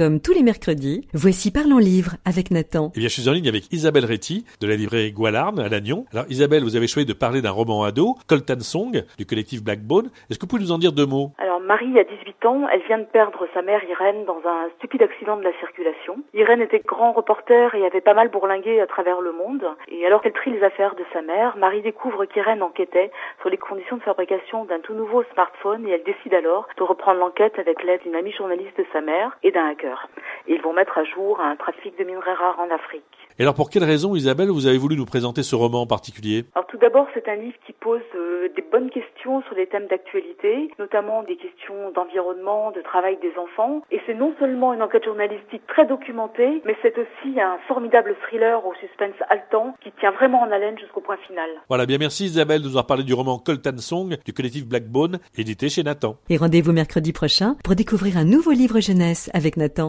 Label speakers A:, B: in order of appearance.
A: Comme tous les mercredis, voici Parlons Livre avec Nathan.
B: Eh bien, je suis en ligne avec Isabelle Réti de la librairie Gualarme à Lannion. Alors, Isabelle, vous avez choisi de parler d'un roman ado, Coltan Song, du collectif Blackbone. Est-ce que vous pouvez nous en dire deux mots?
C: Marie a 18 ans, elle vient de perdre sa mère Irène dans un stupide accident de la circulation. Irène était grand reporter et avait pas mal bourlingué à travers le monde. Et alors qu'elle trie les affaires de sa mère, Marie découvre qu'Irène enquêtait sur les conditions de fabrication d'un tout nouveau smartphone et elle décide alors de reprendre l'enquête avec l'aide d'une amie journaliste de sa mère et d'un hacker. Et ils vont mettre à jour un trafic de minerais rares en Afrique.
B: Et alors, pour quelle raison, Isabelle, vous avez voulu nous présenter ce roman en particulier?
C: Alors, tout d'abord, c'est un livre qui pose euh, des bonnes questions sur les thèmes d'actualité, notamment des questions d'environnement, de travail des enfants. Et c'est non seulement une enquête journalistique très documentée, mais c'est aussi un formidable thriller au suspense haletant qui tient vraiment en haleine jusqu'au point final.
B: Voilà, bien merci Isabelle de nous avoir parlé du roman Coltan Song du collectif Blackbone, édité chez Nathan.
A: Et rendez-vous mercredi prochain pour découvrir un nouveau livre jeunesse avec Nathan.